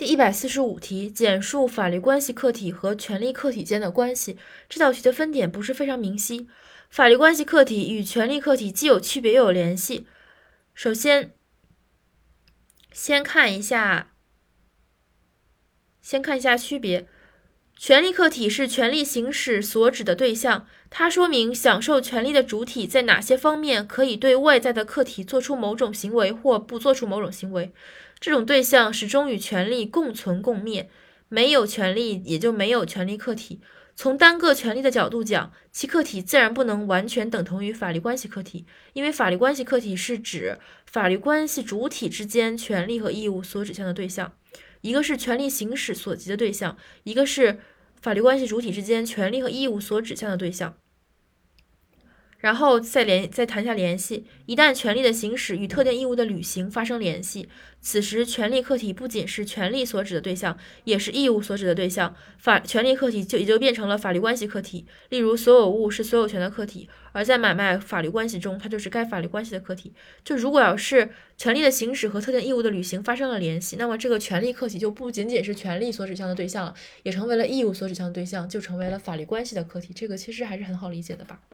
第一百四十五题，简述法律关系客体和权利客体间的关系。这道题的分点不是非常明晰。法律关系客体与权利客体既有区别又有联系。首先，先看一下，先看一下区别。权利客体是权利行使所指的对象，它说明享受权利的主体在哪些方面可以对外在的客体做出某种行为或不做出某种行为。这种对象始终与权利共存共灭，没有权利也就没有权利客体。从单个权利的角度讲，其客体自然不能完全等同于法律关系客体，因为法律关系客体是指法律关系主体之间权利和义务所指向的对象，一个是权利行使所及的对象，一个是法律关系主体之间权利和义务所指向的对象。然后再联再谈下联系。一旦权利的行使与特定义务的履行发生联系，此时权利客体不仅是权利所指的对象，也是义务所指的对象。法权利客体就也就变成了法律关系客体。例如，所有物是所有权的客体，而在买卖法律关系中，它就是该法律关系的客体。就如果要是权利的行使和特定义务的履行发生了联系，那么这个权利客体就不仅仅是权利所指向的对象了，也成为了义务所指向的对象，就成为了法律关系的客体。这个其实还是很好理解的吧。